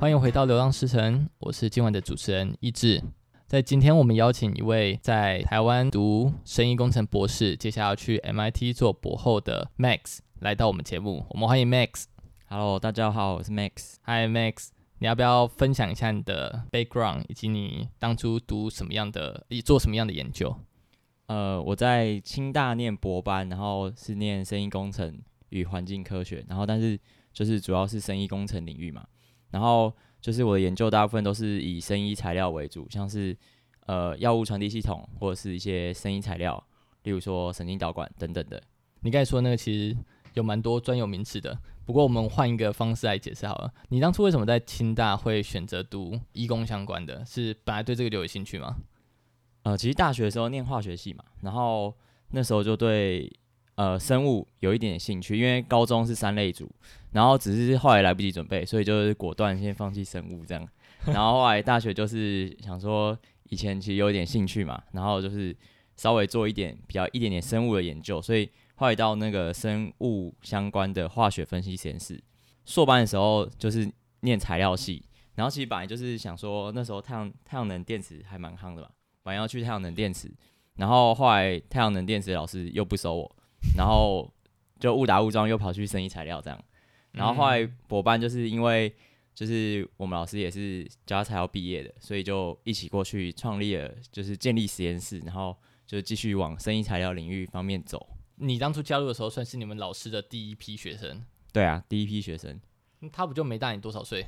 欢迎回到《流浪诗城》，我是今晚的主持人一志。在今天，我们邀请一位在台湾读生医工程博士，接下来要去 MIT 做博后的 Max 来到我们节目。我们欢迎 Max。Hello，大家好，我是 Max。Hi Max，你要不要分享一下你的 background，以及你当初读什么样的、做什么样的研究？呃，我在清大念博班，然后是念生医工程与环境科学，然后但是就是主要是生医工程领域嘛。然后就是我的研究大部分都是以生医材料为主，像是呃药物传递系统或者是一些生医材料，例如说神经导管等等的。你刚才说那个其实有蛮多专有名词的，不过我们换一个方式来解释好了。你当初为什么在清大会选择读医工相关的？是本来对这个就有兴趣吗？呃，其实大学的时候念化学系嘛，然后那时候就对。呃，生物有一点兴趣，因为高中是三类组，然后只是后来来不及准备，所以就是果断先放弃生物这样。然后后来大学就是想说，以前其实有一点兴趣嘛，然后就是稍微做一点比较一点点生物的研究，所以后来到那个生物相关的化学分析实验室。硕班的时候就是念材料系，然后其实本来就是想说那时候太阳太阳能电池还蛮夯的嘛，本来要去太阳能电池，然后后来太阳能电池老师又不收我。然后就误打误撞又跑去生医材料这样，然后后来博班就是因为就是我们老师也是交大材料毕业的，所以就一起过去创立了就是建立实验室，然后就继续往生意材料领域方面走。你当初加入的时候算是你们老师的第一批学生？对啊，第一批学生。他不就没大你多少岁？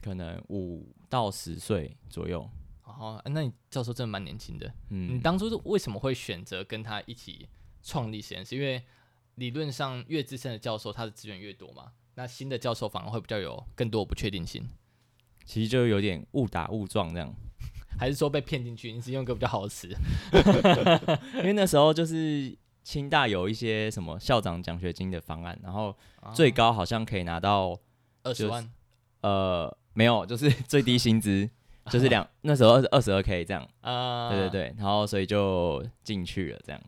可能五到十岁左右。哦，那你教授真的蛮年轻的。嗯，你当初是为什么会选择跟他一起？创立实验室，因为理论上越资深的教授，他的资源越多嘛。那新的教授反而会比较有更多不确定性。其实就有点误打误撞这样，还是说被骗进去？你是用个比较好的词，因为那时候就是清大有一些什么校长奖学金的方案，然后最高好像可以拿到二十万。呃，没有，就是最低薪资 就是两那时候二二十二 k 这样。啊，对对对，然后所以就进去了这样。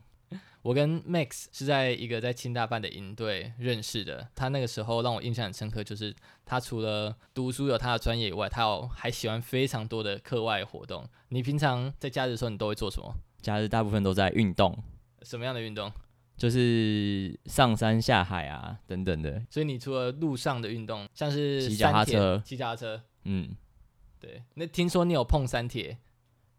我跟 Max 是在一个在清大办的营队认识的。他那个时候让我印象很深刻，就是他除了读书有他的专业以外，他有还喜欢非常多的课外活动。你平常在假日的时候，你都会做什么？假日大部分都在运动。什么样的运动？就是上山下海啊，等等的。所以你除了路上的运动，像是骑脚踏车，骑脚踏车，嗯，对。那听说你有碰三铁？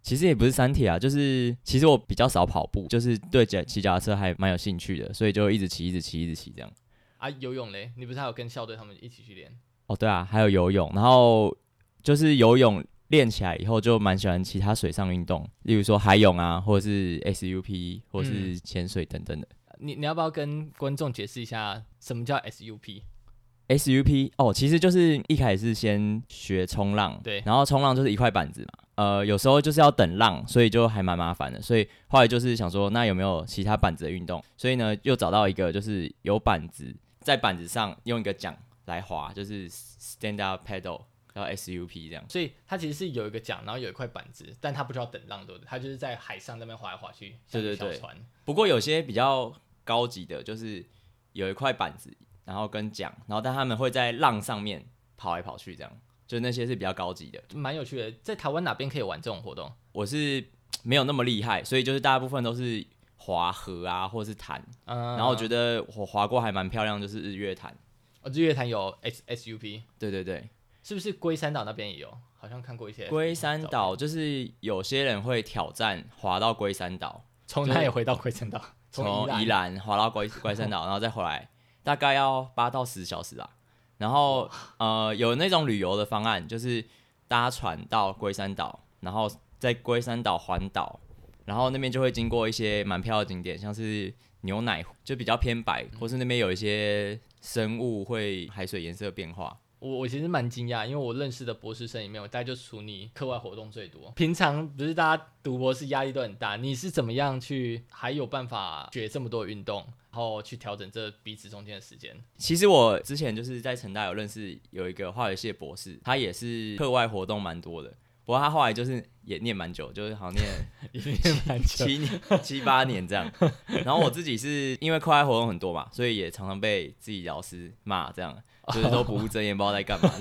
其实也不是三铁啊，就是其实我比较少跑步，就是对脚骑脚踏车还蛮有兴趣的，所以就一直骑，一直骑，一直骑这样。啊，游泳嘞？你不是还有跟校队他们一起去练？哦，对啊，还有游泳，然后就是游泳练起来以后，就蛮喜欢其他水上运动，例如说海泳啊，或者是 SUP，或者是潜水等等的。嗯、你你要不要跟观众解释一下什么叫 SUP？SUP 哦，其实就是一开始是先学冲浪，对，然后冲浪就是一块板子嘛，呃，有时候就是要等浪，所以就还蛮麻烦的，所以后来就是想说，那有没有其他板子的运动？所以呢，又找到一个就是有板子，在板子上用一个桨来划，就是 stand up paddle，然后 SUP 这样。所以它其实是有一个桨，然后有一块板子，但它不需要等浪，对不对？它就是在海上那边划来划去，对对对。不过有些比较高级的，就是有一块板子。然后跟桨，然后但他们会在浪上面跑来跑去，这样，就那些是比较高级的，蛮有趣的。在台湾哪边可以玩这种活动？我是没有那么厉害，所以就是大部分都是滑河啊，或者是潭。嗯。然后我觉得我滑过还蛮漂亮，就是日月潭。哦，日月潭有 S S U P。对对对。是不是龟山岛那边也有？好像看过一些。龟山岛就是有些人会挑战滑到龟山岛，从那里回到龟山岛？从宜兰滑到龟龟山岛，然后再回来。大概要八到十小时啦，然后呃有那种旅游的方案，就是搭船到龟山岛，然后在龟山岛环岛，然后那边就会经过一些蛮漂亮的景点，像是牛奶，就比较偏白，或是那边有一些生物会海水颜色变化。我我其实蛮惊讶，因为我认识的博士生里面，我大概就属你课外活动最多。平常不是大家读博士压力都很大，你是怎么样去还有办法学这么多运动，然后去调整这彼此中间的时间？其实我之前就是在成大有认识有一个化学系的博士，他也是课外活动蛮多的。不不过他后来就是也念蛮久，就是好像念 也念蛮久，七年七八年这样。然后我自己是因为课外活动很多嘛，所以也常常被自己老师骂，这样就是都不务正业，不知道在干嘛。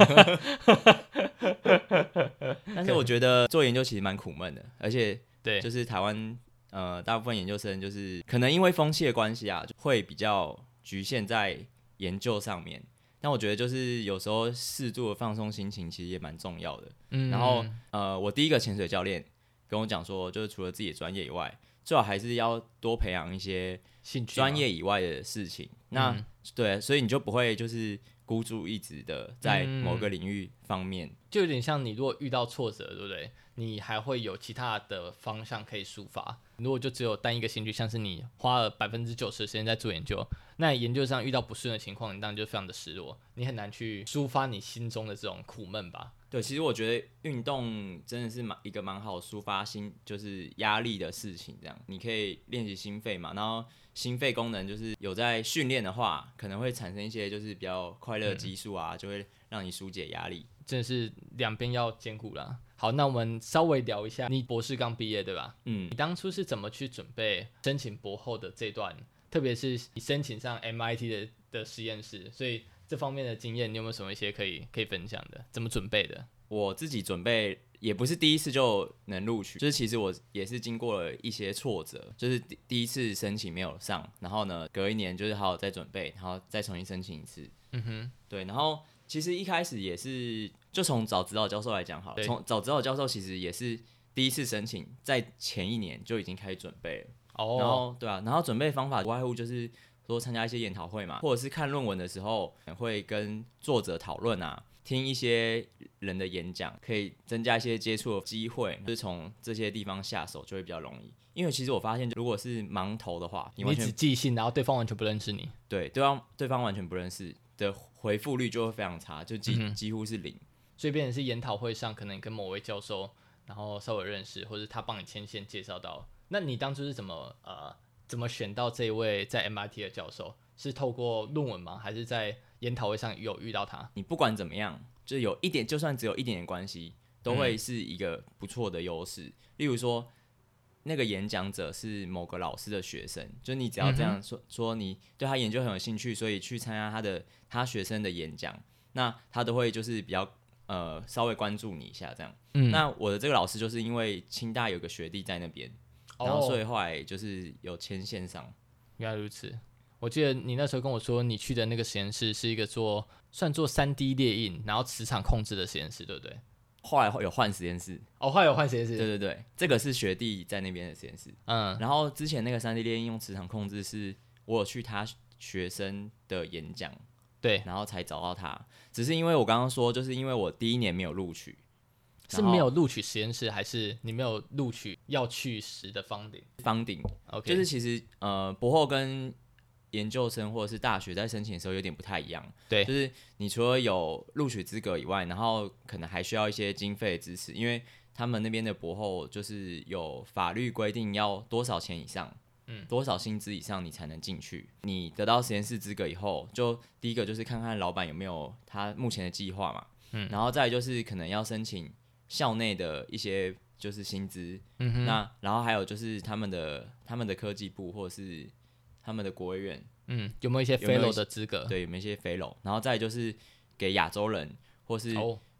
但是我觉得做研究其实蛮苦闷的，而且对，就是台湾呃大部分研究生就是可能因为风气的关系啊，就会比较局限在研究上面。但我觉得就是有时候适度的放松心情，其实也蛮重要的。嗯，然后呃，我第一个潜水教练跟我讲说，就是除了自己的专业以外，最好还是要多培养一些兴趣、专业以外的事情。那、嗯、对，所以你就不会就是孤注一掷的在某个领域方面、嗯，就有点像你如果遇到挫折，对不对？你还会有其他的方向可以抒发。如果就只有单一个兴趣，像是你花了百分之九十的时间在做研究，那研究上遇到不顺的情况，你当然就非常的失落，你很难去抒发你心中的这种苦闷吧？对，其实我觉得运动真的是蛮一个蛮好抒发心就是压力的事情。这样你可以练习心肺嘛，然后心肺功能就是有在训练的话，可能会产生一些就是比较快乐激素啊，嗯、就会让你疏解压力。真的是两边要兼顾啦。好，那我们稍微聊一下，你博士刚毕业对吧？嗯，你当初是怎么去准备申请博后的这段？特别是你申请上 MIT 的的实验室，所以这方面的经验，你有没有什么一些可以可以分享的？怎么准备的？我自己准备也不是第一次就能录取，就是其实我也是经过了一些挫折，就是第第一次申请没有上，然后呢，隔一年就是好好再准备，然后再重新申请一次。嗯哼，对，然后。其实一开始也是，就从找指导教授来讲好了，从找指导教授其实也是第一次申请，在前一年就已经开始准备了。哦、oh.，然后对啊，然后准备方法无外乎就是说参加一些研讨会嘛，或者是看论文的时候会跟作者讨论啊，听一些人的演讲，可以增加一些接触的机会，就是从这些地方下手就会比较容易。因为其实我发现，如果是盲投的话，你，你只寄信，然后对方完全不认识你，对，对方对方完全不认识的。回复率就会非常差，就几、嗯、几乎是零。所以变成是研讨会上，可能跟某位教授，然后稍微认识，或者他帮你牵线介绍到。那你当初是怎么呃怎么选到这一位在 MIT 的教授？是透过论文吗？还是在研讨会上有遇到他？你不管怎么样，就有一点，就算只有一点点关系，都会是一个不错的优势、嗯。例如说。那个演讲者是某个老师的学生，就你只要这样说、嗯、说，你对他研究很有兴趣，所以去参加他的他学生的演讲，那他都会就是比较呃稍微关注你一下这样。嗯，那我的这个老师就是因为清大有个学弟在那边、哦，然后所以后来就是有牵线上。原来如此，我记得你那时候跟我说，你去的那个实验室是一个做算做三 D 列印，然后磁场控制的实验室，对不对？后来有换实验室。哦，后来有换实验室，对对对，这个是学弟在那边的实验室，嗯，然后之前那个三 D 列印用磁场控制是我有去他学生的演讲，对，然后才找到他，只是因为我刚刚说，就是因为我第一年没有录取，是没有录取实验室，还是你没有录取要去时的 funding funding OK，就是其实呃博后跟研究生或者是大学在申请的时候有点不太一样，对，就是你除了有录取资格以外，然后可能还需要一些经费的支持，因为他们那边的博后就是有法律规定要多少钱以上，嗯，多少薪资以上你才能进去。你得到实验室资格以后，就第一个就是看看老板有没有他目前的计划嘛，嗯，然后再就是可能要申请校内的一些就是薪资，嗯哼，那然后还有就是他们的他们的科技部或者是。他们的国卫院，嗯，有没有一些 fellow 的资格？对，有没有一些 fellow？然后再就是给亚洲人，或是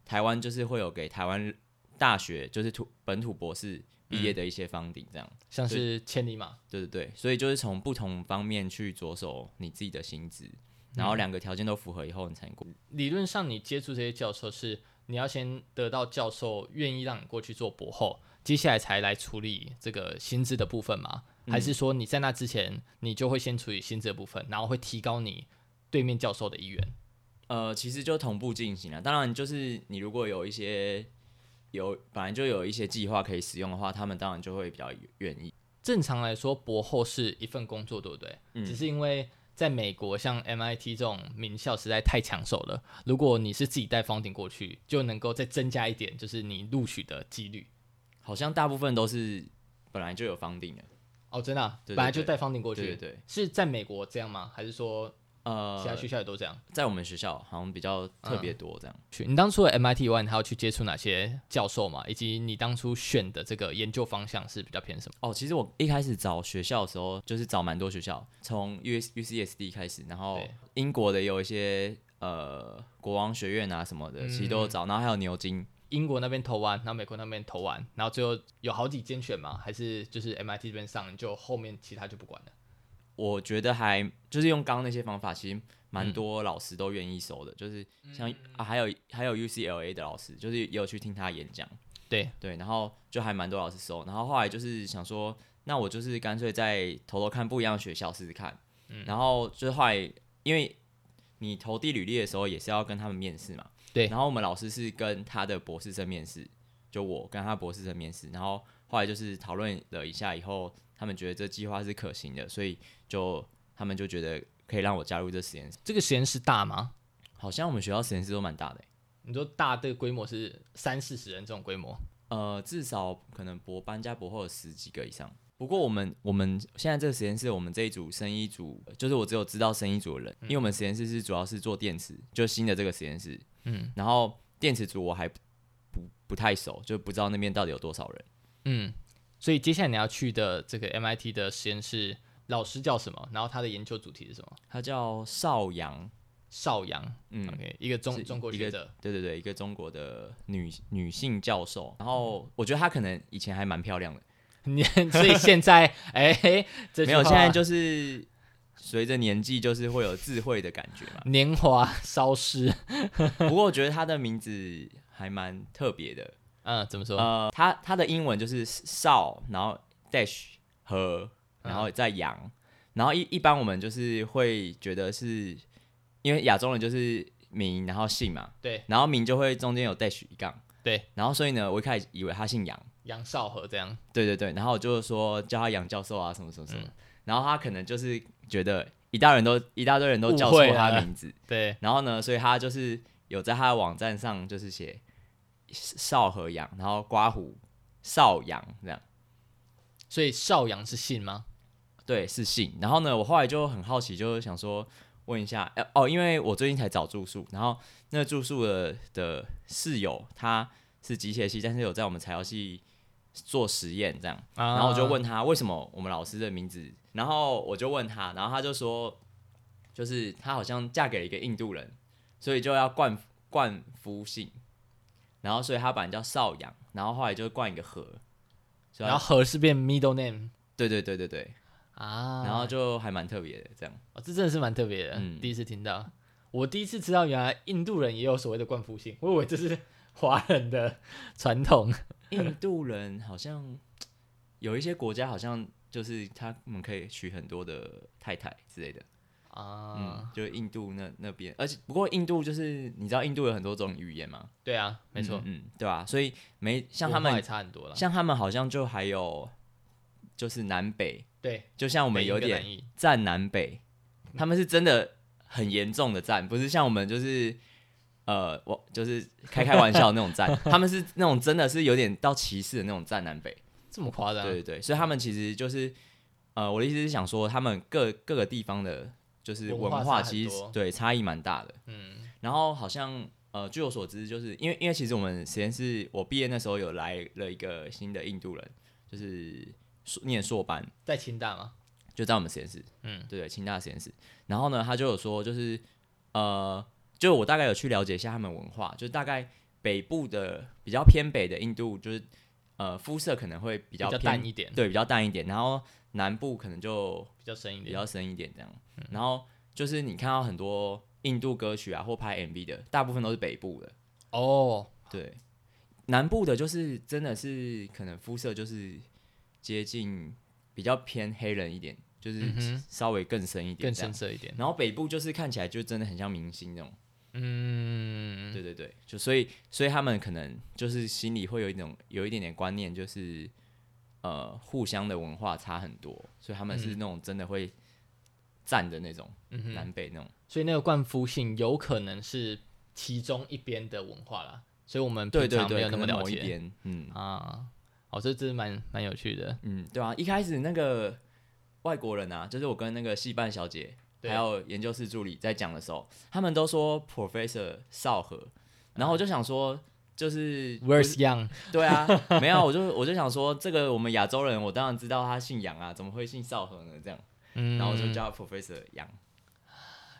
台湾，就是会有给台湾大学，就是土本土博士毕业的一些 funding，这样，像是千里马。对对对，所以就是从不同方面去着手你自己的薪资，然后两个条件都符合以后，你才能过。理论上，你接触这些教授是你要先得到教授愿意让你过去做博后，接下来才来处理这个薪资的部分吗？还是说你在那之前，你就会先处理薪资的部分，然后会提高你对面教授的意愿？呃，其实就同步进行了。当然，就是你如果有一些有本来就有一些计划可以使用的话，他们当然就会比较愿意。正常来说，博后是一份工作，对不对？嗯。只是因为在美国，像 MIT 这种名校实在太抢手了。如果你是自己带 funding 过去，就能够再增加一点，就是你录取的几率。好像大部分都是本来就有 funding 的。哦，真的、啊，本来就带 funding 过去，对，是在美国这样吗？还是说呃，其他学校也都这样。在我们学校好像比较特别多这样。去、嗯，你当初的 MIT 以外，你还要去接触哪些教授嘛？以及你当初选的这个研究方向是比较偏什么？哦，其实我一开始找学校的时候，就是找蛮多学校，从 U S U C S D 开始，然后英国的有一些呃国王学院啊什么的，其实都有找，然后还有牛津。英国那边投完，然后美国那边投完，然后最后有好几间选嘛？还是就是 MIT 这边上，就后面其他就不管了？我觉得还就是用刚刚那些方法，其实蛮多老师都愿意收的，嗯、就是像、嗯、啊，还有还有 UCLA 的老师，就是也有去听他演讲，对。对，然后就还蛮多老师收，然后后来就是想说，那我就是干脆再投投看不一样的学校试试看，嗯、然后就是后来因为你投递履历的时候也是要跟他们面试嘛，对，然后我们老师是跟他的博士生面试，就我跟他博士生面试，然后后来就是讨论了一下以后。他们觉得这计划是可行的，所以就他们就觉得可以让我加入这实验室。这个实验室大吗？好像我们学校实验室都蛮大的。你说大的规模是三四十人这种规模？呃，至少可能博班加博后有十几个以上。不过我们我们现在这个实验室，我们这一组生医组，就是我只有知道生医组的人，嗯、因为我们实验室是主要是做电池，就新的这个实验室。嗯。然后电池组我还不不太熟，就不知道那边到底有多少人。嗯。所以接下来你要去的这个 MIT 的实验室，老师叫什么？然后他的研究主题是什么？他叫邵阳，邵阳，嗯，OK，一个中中国学者，对对对，一个中国的女女性教授。然后我觉得她可能以前还蛮漂亮的，你 所以现在 哎，没有，现在就是随着年纪就是会有智慧的感觉嘛，年华稍失。不过我觉得她的名字还蛮特别的。嗯，怎么说？呃，他他的英文就是少，然后 dash 和，然后再阳，嗯、然后一一般我们就是会觉得是，因为亚洲人就是名，然后姓嘛，对，然后名就会中间有 dash 一杠，对，然后所以呢，我一开始以为他姓杨，杨少和这样，对对对，然后我就说叫他杨教授啊，什么什么什么，嗯、然后他可能就是觉得一大人都一大堆人都叫错他名字，对，然后呢，所以他就是有在他的网站上就是写。邵和阳，然后刮胡少阳这样，所以少阳是姓吗？对，是姓。然后呢，我后来就很好奇，就是想说问一下，呃，哦，因为我最近才找住宿，然后那个住宿的的室友他是机械系，但是有在我们材料系做实验这样，然后我就问他为什么我们老师的名字，然后我就问他，然后他就说，就是他好像嫁给了一个印度人，所以就要冠冠夫姓。然后，所以他本来叫少阳，然后后来就冠一个和，然后和是变 middle name。对对对对对，啊，然后就还蛮特别的这样。哦，这真的是蛮特别的，嗯、第一次听到。我第一次知道原来印度人也有所谓的冠夫姓，我以为这是华人的传统。印度人好像有一些国家好像就是他们可以娶很多的太太之类的。啊，嗯，就印度那那边，而且不过印度就是你知道印度有很多种语言吗？对啊，没错，嗯，对吧？所以没像他们也差很多了，像他们好像就还有就是南北，对，就像我们有点战南北，他们是真的很严重的战，不是像我们就是呃我就是开开玩笑那种战，他们是那种真的是有点到歧视的那种战南北，这么夸张？对对对，所以他们其实就是呃我的意思是想说他们各各个地方的。就是文化其实对差异蛮大的，嗯，然后好像呃，据我所知，就是因为因为其实我们实验室我毕业那时候有来了一个新的印度人，就是念硕班，在清大吗？就在我们实验室，嗯，对对，清大实验室。然后呢，他就有说，就是呃，就我大概有去了解一下他们文化，就是大概北部的比较偏北的印度，就是呃肤色可能会比较，比较淡一点，对，比较淡一点，然后。南部可能就比较深一点，比较深一点这样。嗯、然后就是你看到很多印度歌曲啊，或拍 MV 的，大部分都是北部的。哦，对，南部的就是真的是可能肤色就是接近比较偏黑人一点，就是稍微更深一点，更深色一点。然后北部就是看起来就真的很像明星那种。嗯，对对对，就所以所以他们可能就是心里会有一种有一点点观念，就是。呃，互相的文化差很多，所以他们是那种真的会站的那种，嗯、南北那种。所以那个冠夫姓有可能是其中一边的文化啦，所以我们平常没有那么了解。嗯啊，哦，这真是蛮蛮有趣的。嗯，对啊，一开始那个外国人啊，就是我跟那个戏办小姐，还有研究室助理在讲的时候，他们都说 Professor 少和，然后我就想说，就是 Where's Yang？对啊，没有，我就我就想说，这个我们亚洲人，我当然知道他姓杨啊，怎么会姓少河呢？这样，嗯，然后我就叫 Professor 杨。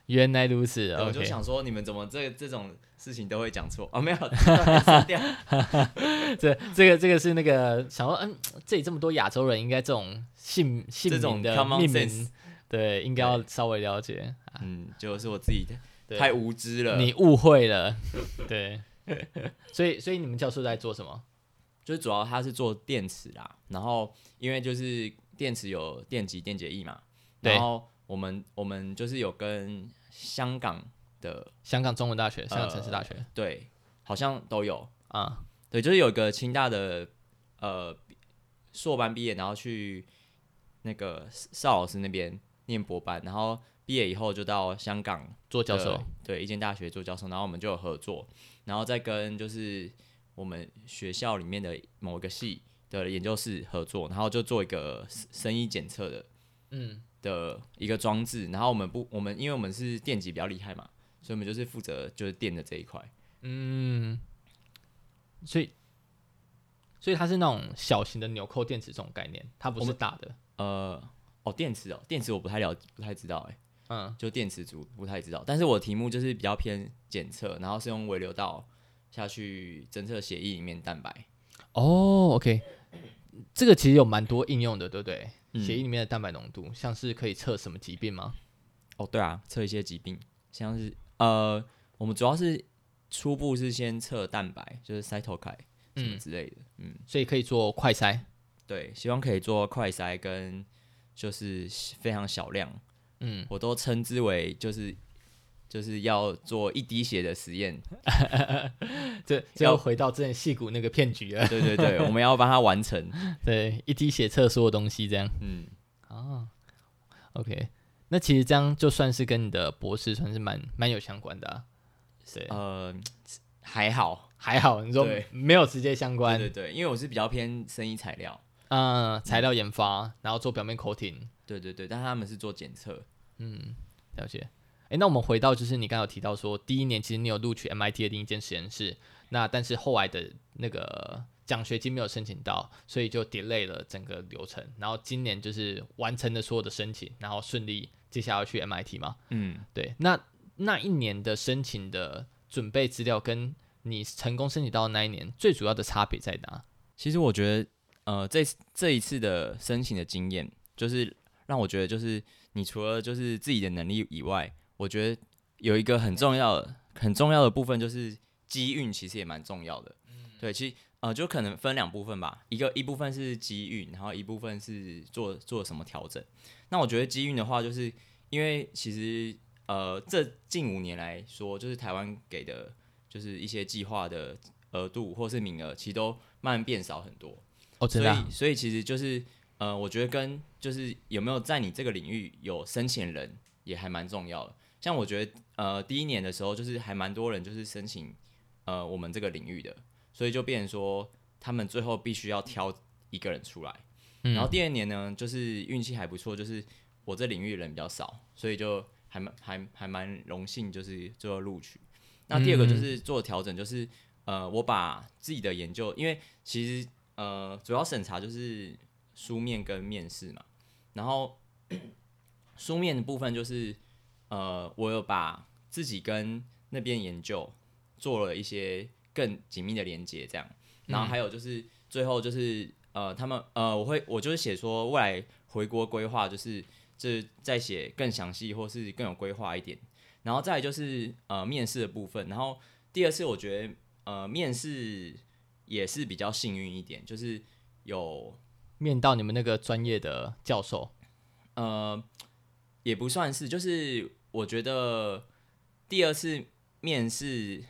原来如此，我就想说，你们怎么这这种事情都会讲错？哦，没有，这这个这个是那个想说，嗯，这里这么多亚洲人，应该这种姓姓名的命名，对，应该要稍微了解。嗯，就是我自己的太无知了，你误会了。对，所以所以你们教授在做什么？就是主要他是做电池啦，然后因为就是电池有电极、电解液嘛，然后我们我们就是有跟。香港的香港中文大学、香港城市大学，呃、对，好像都有啊。对，就是有一个清大的呃硕班毕业，然后去那个邵老师那边念博班，然后毕业以后就到香港做教授，对，一间大学做教授，然后我们就有合作，然后再跟就是我们学校里面的某一个系的研究室合作，然后就做一个声音检测的，嗯。的一个装置，然后我们不，我们因为我们是电极比较厉害嘛，所以我们就是负责就是电的这一块。嗯，所以所以它是那种小型的纽扣电池这种概念，它不是大的。呃，哦，电池哦，电池我不太了，不太知道哎。嗯，就电池组不太知道，但是我的题目就是比较偏检测，然后是用微流道下去侦测血液里面蛋白。哦，OK，这个其实有蛮多应用的，对不对？血液里面的蛋白浓度，像是可以测什么疾病吗？哦，对啊，测一些疾病，像是呃，我们主要是初步是先测蛋白，就是 cytokine 什么之类的，嗯，嗯，所以可以做快筛，对，希望可以做快筛跟就是非常小量，嗯，我都称之为就是。就是要做一滴血的实验，这这要回到之前矽谷那个骗局了。对对对，我们要帮他完成。对，一滴血测所有东西这样。嗯，啊，OK，那其实这样就算是跟你的博士算是蛮蛮有相关的啊。对，呃，还好还好，你说没有直接相关。对对对，因为我是比较偏生医材料，嗯，材料研发，嗯、然后做表面 coating。对对对，但他们是做检测。嗯，了解。诶，那我们回到就是你刚刚有提到说，第一年其实你有录取 MIT 的另一间实验室，那但是后来的那个奖学金没有申请到，所以就 delay 了整个流程。然后今年就是完成了所有的申请，然后顺利接下来要去 MIT 嘛？嗯，对。那那一年的申请的准备资料跟你成功申请到的那一年最主要的差别在哪？其实我觉得，呃，这这一次的申请的经验，就是让我觉得，就是你除了就是自己的能力以外，我觉得有一个很重要的、很重要的部分，就是机运，其实也蛮重要的。对，其实呃，就可能分两部分吧。一个一部分是机运，然后一部分是做做什么调整。那我觉得机运的话，就是因为其实呃，这近五年来说，就是台湾给的，就是一些计划的额度或是名额，其实都慢慢变少很多。哦，真的啊？所以，所以其实就是呃，我觉得跟就是有没有在你这个领域有申请人，也还蛮重要的。像我觉得，呃，第一年的时候，就是还蛮多人就是申请，呃，我们这个领域的，所以就变成说，他们最后必须要挑一个人出来。嗯。然后第二年呢，就是运气还不错，就是我这领域的人比较少，所以就还蛮还还蛮荣幸，就是最后录取。那第二个就是做调整，就是呃，我把自己的研究，因为其实呃，主要审查就是书面跟面试嘛，然后 书面的部分就是。呃，我有把自己跟那边研究做了一些更紧密的连接，这样，然后还有就是最后就是呃，他们呃，我会我就是写说未来回国规划，就是就是再写更详细或是更有规划一点，然后再来就是呃面试的部分，然后第二次我觉得呃面试也是比较幸运一点，就是有面到你们那个专业的教授，呃，也不算是，就是。我觉得第二次面试，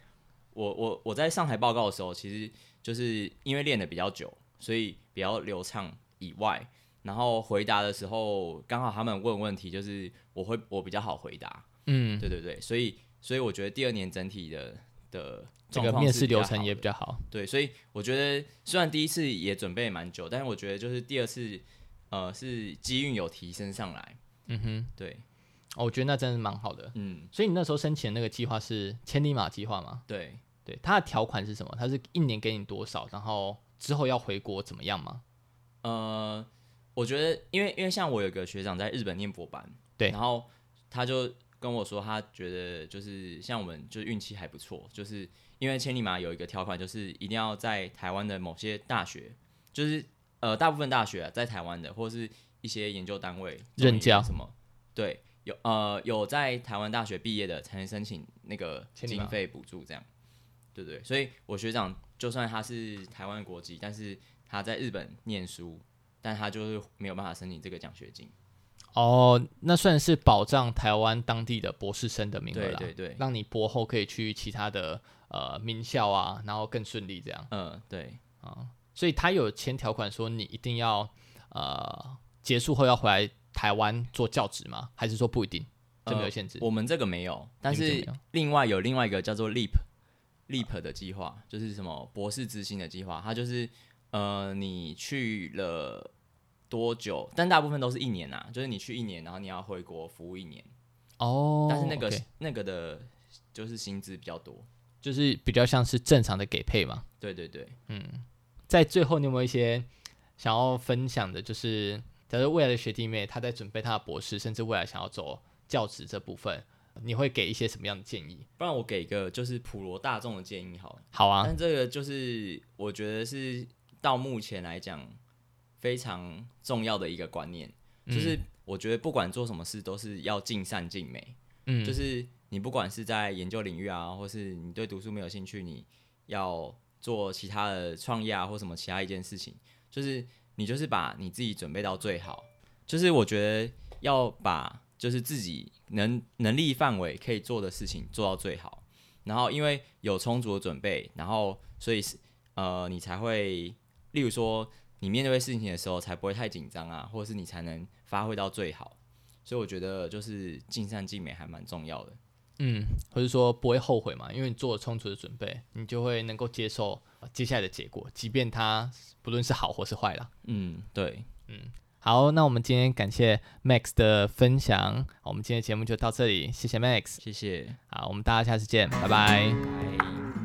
我我我在上台报告的时候，其实就是因为练的比较久，所以比较流畅以外，然后回答的时候刚好他们问问题，就是我会我比较好回答，嗯，对对对，所以所以我觉得第二年整体的的这个面试流程也比较好，对，所以我觉得虽然第一次也准备蛮久，但是我觉得就是第二次呃是机运有提升上来，嗯哼，对。哦，我觉得那真的蛮好的。嗯，所以你那时候申请的那个计划是千里马计划吗？对对，它的条款是什么？它是一年给你多少，然后之后要回国怎么样吗？呃，我觉得，因为因为像我有个学长在日本念博班，对，然后他就跟我说，他觉得就是像我们就是运气还不错，就是因为千里马有一个条款，就是一定要在台湾的某些大学，就是呃大部分大学、啊、在台湾的，或是一些研究单位任教什么，对，有呃有在台湾大学毕业的才能申请那个经费补助，这样，对对，所以我学长就算他是台湾国籍，但是。他在日本念书，但他就是没有办法申请这个奖学金。哦，那算是保障台湾当地的博士生的名额了。对对对，让你博后可以去其他的呃名校啊，然后更顺利这样。嗯，对啊，所以他有签条款说你一定要呃结束后要回来台湾做教职吗？还是说不一定？这没有限制？呃，我们这个没有，但是另外有另外一个叫做 LEAP LEAP 的计划，就是什么博士之星的计划，它就是。呃，你去了多久？但大部分都是一年啊，就是你去一年，然后你要回国服务一年。哦，但是那个 okay 那个的，就是薪资比较多，就是比较像是正常的给配嘛。对对对，嗯，在最后你有没有一些想要分享的？就是假如未来的学弟妹他在准备他的博士，甚至未来想要走教职这部分，你会给一些什么样的建议？不然我给一个就是普罗大众的建议好了。好啊，但这个就是我觉得是。到目前来讲，非常重要的一个观念，嗯、就是我觉得不管做什么事，都是要尽善尽美。嗯，就是你不管是在研究领域啊，或是你对读书没有兴趣，你要做其他的创业啊，或什么其他一件事情，就是你就是把你自己准备到最好。就是我觉得要把就是自己能能力范围可以做的事情做到最好，然后因为有充足的准备，然后所以是呃你才会。例如说，你面对事情的时候才不会太紧张啊，或者是你才能发挥到最好。所以我觉得就是尽善尽美还蛮重要的。嗯，或者说不会后悔嘛，因为你做了充足的准备，你就会能够接受接下来的结果，即便它不论是好或是坏啦。嗯，对，嗯，好，那我们今天感谢 Max 的分享，我们今天节目就到这里，谢谢 Max，谢谢，好，我们大家下次见，拜拜。拜拜。